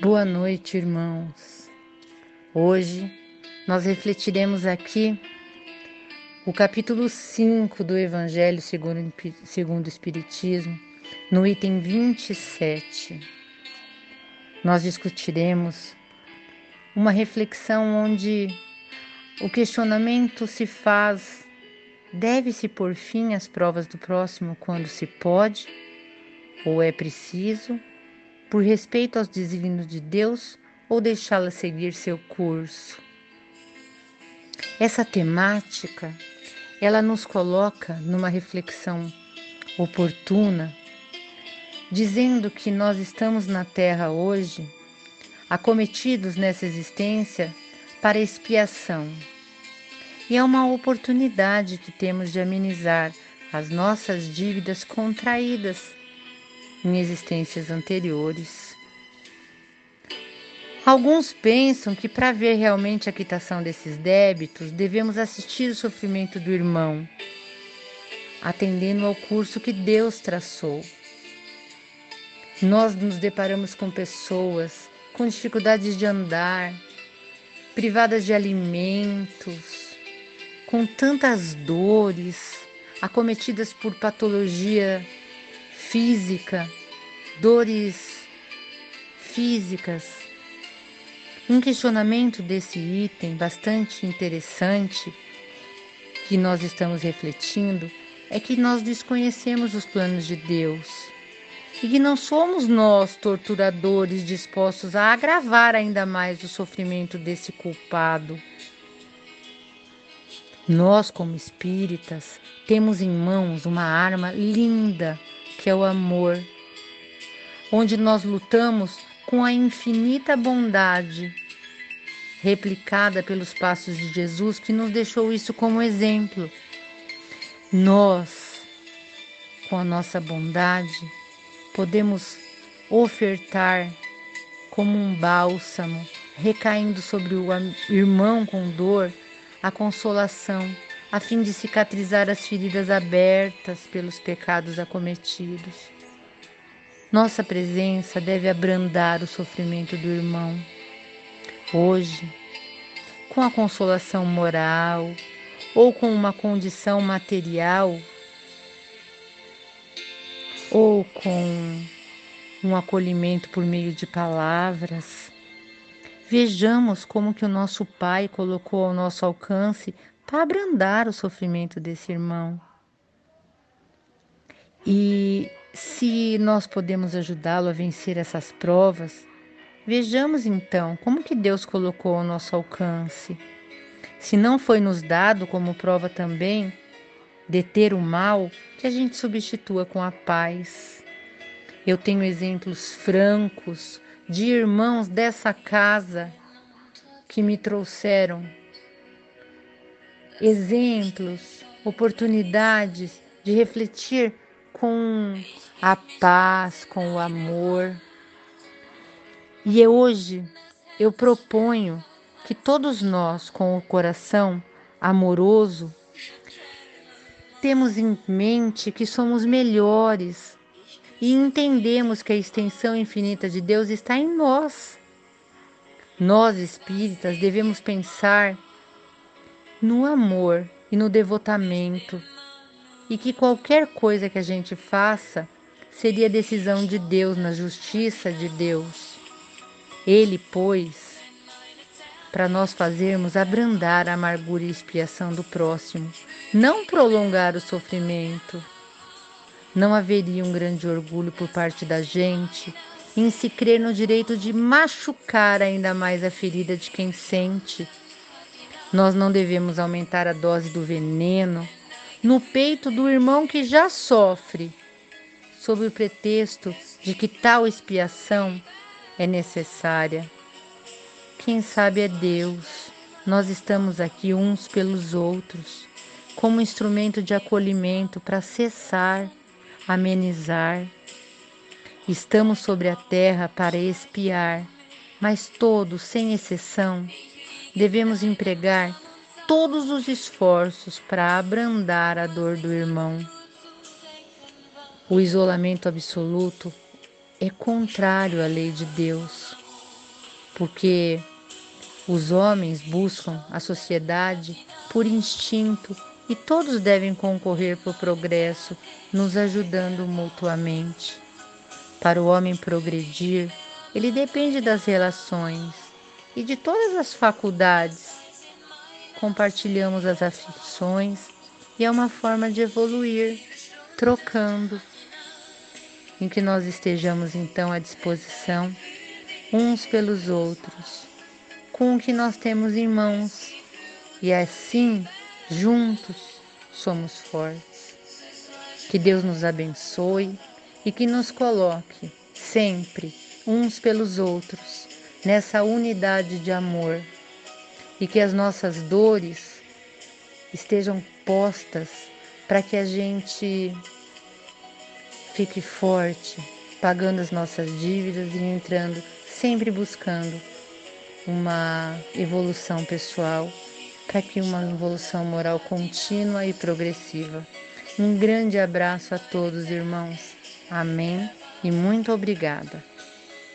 Boa noite, irmãos. Hoje nós refletiremos aqui o capítulo 5 do Evangelho segundo, segundo o Espiritismo, no item 27. Nós discutiremos uma reflexão onde o questionamento se faz: deve-se por fim às provas do próximo quando se pode, ou é preciso por respeito aos desígnios de Deus ou deixá-la seguir seu curso. Essa temática, ela nos coloca numa reflexão oportuna, dizendo que nós estamos na Terra hoje, acometidos nessa existência para expiação. E é uma oportunidade que temos de amenizar as nossas dívidas contraídas em existências anteriores. Alguns pensam que para ver realmente a quitação desses débitos, devemos assistir o sofrimento do irmão, atendendo ao curso que Deus traçou. Nós nos deparamos com pessoas com dificuldades de andar, privadas de alimentos, com tantas dores, acometidas por patologia física, dores físicas. Um questionamento desse item bastante interessante que nós estamos refletindo é que nós desconhecemos os planos de Deus e que não somos nós torturadores dispostos a agravar ainda mais o sofrimento desse culpado. Nós, como espíritas, temos em mãos uma arma linda que é o amor, onde nós lutamos com a infinita bondade replicada pelos passos de Jesus, que nos deixou isso como exemplo. Nós, com a nossa bondade, podemos ofertar como um bálsamo, recaindo sobre o irmão com dor, a consolação a fim de cicatrizar as feridas abertas pelos pecados acometidos. Nossa presença deve abrandar o sofrimento do irmão. Hoje, com a consolação moral ou com uma condição material, ou com um acolhimento por meio de palavras, vejamos como que o nosso Pai colocou ao nosso alcance para abrandar o sofrimento desse irmão. E se nós podemos ajudá-lo a vencer essas provas, vejamos então como que Deus colocou ao nosso alcance. Se não foi nos dado como prova também deter o mal, que a gente substitua com a paz. Eu tenho exemplos francos de irmãos dessa casa que me trouxeram exemplos, oportunidades de refletir com a paz, com o amor. E hoje eu proponho que todos nós, com o coração amoroso, temos em mente que somos melhores e entendemos que a extensão infinita de Deus está em nós. Nós espíritas devemos pensar no amor e no devotamento, e que qualquer coisa que a gente faça seria decisão de Deus, na justiça de Deus. Ele, pois, para nós fazermos abrandar a amargura e expiação do próximo, não prolongar o sofrimento. Não haveria um grande orgulho por parte da gente em se crer no direito de machucar ainda mais a ferida de quem sente nós não devemos aumentar a dose do veneno no peito do irmão que já sofre, sob o pretexto de que tal expiação é necessária. Quem sabe é Deus. Nós estamos aqui uns pelos outros, como instrumento de acolhimento para cessar, amenizar. Estamos sobre a terra para expiar, mas todos, sem exceção, devemos empregar todos os esforços para abrandar a dor do irmão. O isolamento absoluto é contrário à lei de Deus. porque os homens buscam a sociedade por instinto e todos devem concorrer para o progresso, nos ajudando mutuamente. Para o homem progredir, ele depende das relações e de todas as faculdades. Compartilhamos as aflições e é uma forma de evoluir, trocando, em que nós estejamos então à disposição uns pelos outros, com o que nós temos em mãos, e assim, juntos, somos fortes. Que Deus nos abençoe e que nos coloque sempre uns pelos outros nessa unidade de amor e que as nossas dores estejam postas para que a gente fique forte, pagando as nossas dívidas e entrando, sempre buscando uma evolução pessoal, para que uma evolução moral contínua e progressiva. Um grande abraço a todos, irmãos. Amém e muito obrigada.